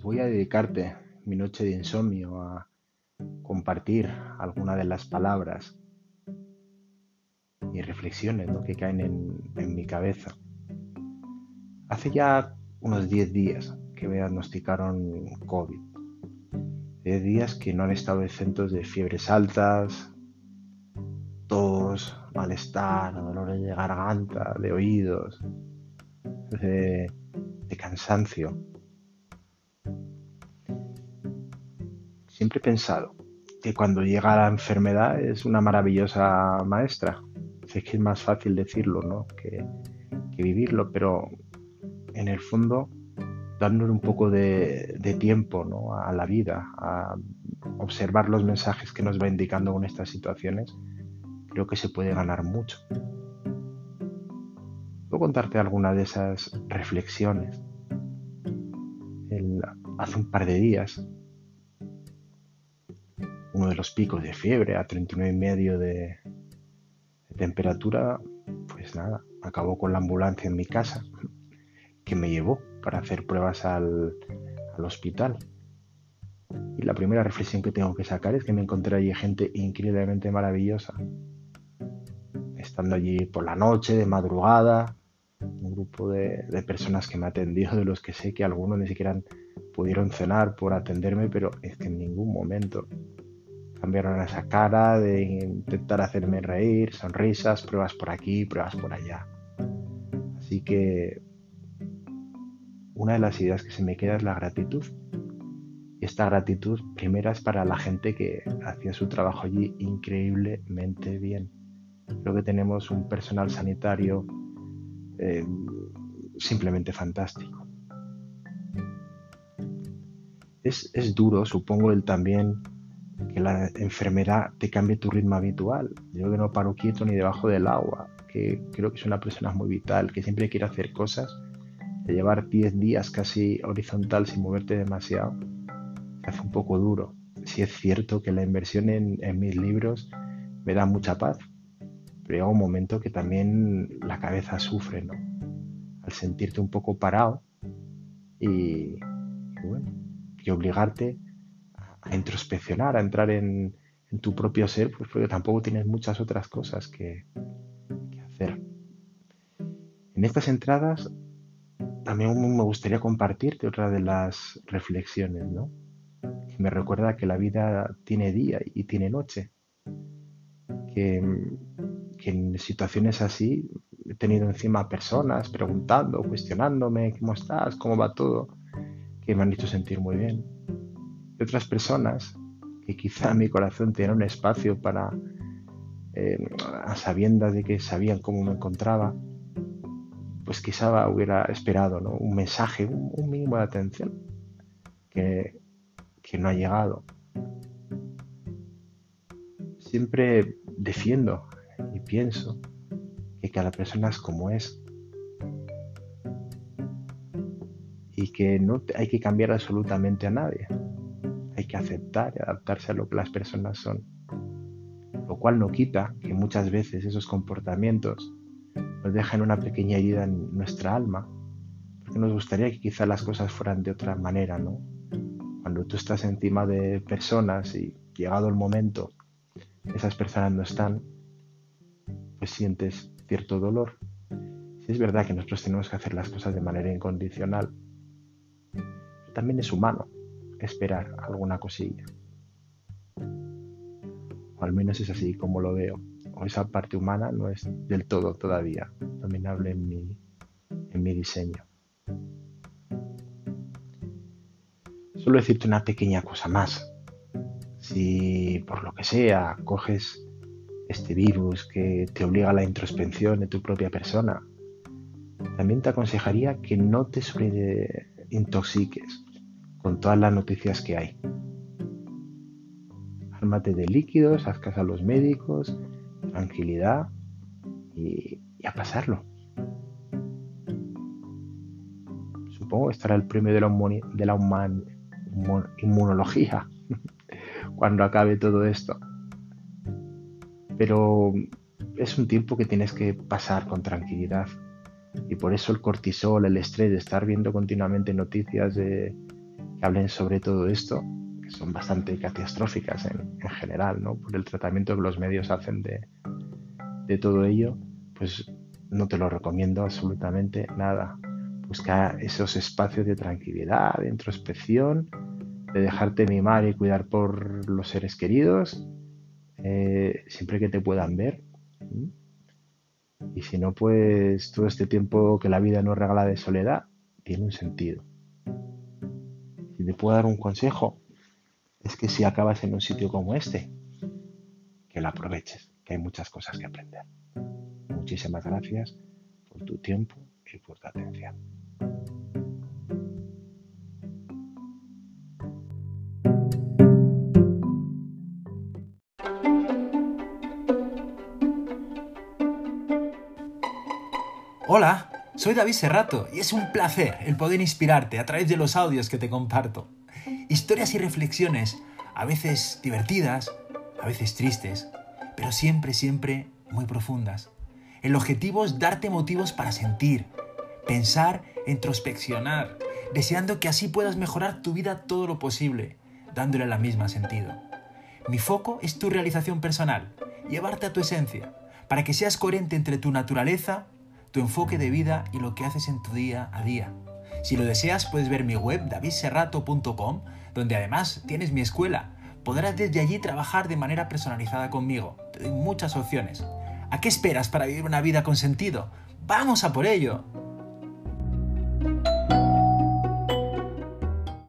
Voy a dedicarte mi noche de insomnio a compartir alguna de las palabras y reflexiones que caen en, mi cabeza. Hace ya unos 10 días que me diagnosticaron COVID. 10 días que no han estado exentos de fiebres altas, tos, malestar, dolores de garganta, de oídos, de cansancio. Siempre he pensado que cuando llega la enfermedad es una maravillosa maestra. Sé que es más fácil decirlo que, vivirlo, pero en el fondo dándole un poco de, tiempo a la vida, a observar los mensajes que nos va indicando con estas situaciones, creo que se puede ganar mucho. Puedo contarte alguna de esas reflexiones. hace un par de días uno de los picos de fiebre a 39 y medio de, temperatura, pues nada, acabó con la ambulancia en mi casa que me llevó para hacer pruebas al, al hospital. Y la primera reflexión que tengo que sacar es que me encontré allí gente increíblemente maravillosa. Estando allí por la noche, de madrugada, un grupo de, de, personas que me atendió, de los que sé que algunos ni siquiera pudieron cenar por atenderme, pero es que en ningún momento cambiaron esa cara de intentar hacerme reír, sonrisas, pruebas por aquí, pruebas por allá. Así que una de las ideas que se me queda es la gratitud. Y esta gratitud primera es para la gente que hacía su trabajo allí increíblemente bien. Creo que tenemos un personal sanitario eh, simplemente fantástico. Es, es, duro, supongo, el también que la enfermedad te cambie tu ritmo habitual. Yo que no paro quieto ni debajo del agua, que creo que es una persona muy vital, que siempre quiere hacer cosas, de llevar 10 días casi horizontal sin moverte demasiado, hace un poco duro. Sí es cierto que la inversión en, mis libros me da mucha paz, pero llega un momento que también la cabeza sufre, ¿no? Al sentirte un poco parado y, y bueno, y obligarte a introspeccionar, a entrar en, tu propio ser, pues porque tampoco tienes muchas otras cosas que, hacer. En estas entradas también me gustaría compartirte otra de las reflexiones, ¿no? Que me recuerda que la vida tiene día y tiene noche. Que, que en situaciones así he tenido encima personas preguntando, cuestionándome, ¿cómo estás? ¿Cómo va todo? Que me han hecho sentir muy bien otras personas que quizá mi corazón tenía un espacio para, eh, a sabiendas de que sabían cómo me encontraba, pues quizá hubiera esperado un mensaje, un, mínimo de atención que, que no ha llegado. Siempre defiendo y pienso que cada persona es como es y que no hay que cambiar absolutamente a nadie que aceptar y adaptarse a lo que las personas son. Lo cual no quita que muchas veces esos comportamientos nos dejan una pequeña herida en nuestra alma, porque nos gustaría que quizás las cosas fueran de otra manera, ¿no? Cuando tú estás encima de personas y llegado el momento, esas personas no están, pues sientes cierto dolor. Si es verdad que nosotros tenemos que hacer las cosas de manera incondicional, también es humano esperar alguna cosilla. O al menos es así como lo veo. O esa parte humana no es del todo todavía dominable en mi, en mi diseño. Solo decirte una pequeña cosa más. Si por lo que sea coges este virus que te obliga a la introspección de tu propia persona, también te aconsejaría que no te intoxiques con todas las noticias que hay. Ármate de líquidos, haz caso a los médicos, tranquilidad y, a pasarlo. Supongo que estará el premio de la, de la inmunología cuando acabe todo esto. Pero es un tiempo que tienes que pasar con tranquilidad. Y por eso el cortisol, el estrés estar viendo continuamente noticias de que hablen sobre todo esto, que son bastante catastróficas en, general, ¿no? Por el tratamiento que los medios hacen de, todo ello, pues no te lo recomiendo absolutamente nada. Busca esos espacios de tranquilidad, de introspección, de dejarte mimar y cuidar por los seres queridos, eh, siempre que te puedan ver. Y si no, pues todo este tiempo que la vida nos regala de soledad tiene un sentido. Te puedo dar un consejo, es que si acabas en un sitio como este, que lo aproveches, que hay muchas cosas que aprender. Muchísimas gracias por tu tiempo y por tu atención. Hola, soy David Serrato y es un placer el poder inspirarte a través de los audios que te comparto. Historias y reflexiones, a veces divertidas, a veces tristes, pero siempre, siempre muy profundas. El objetivo es darte motivos para sentir, pensar, introspeccionar, deseando que así puedas mejorar tu vida todo lo posible, dándole la misma sentido. Mi foco es tu realización personal, llevarte a tu esencia, para que seas coherente entre tu naturaleza tu enfoque de vida y lo que haces en tu día a día. Si lo deseas, puedes ver mi web davidserrato.com, donde además tienes mi escuela. Podrás desde allí trabajar de manera personalizada conmigo. Te doy muchas opciones. ¿A qué esperas para vivir una vida con sentido? ¡Vamos a por ello!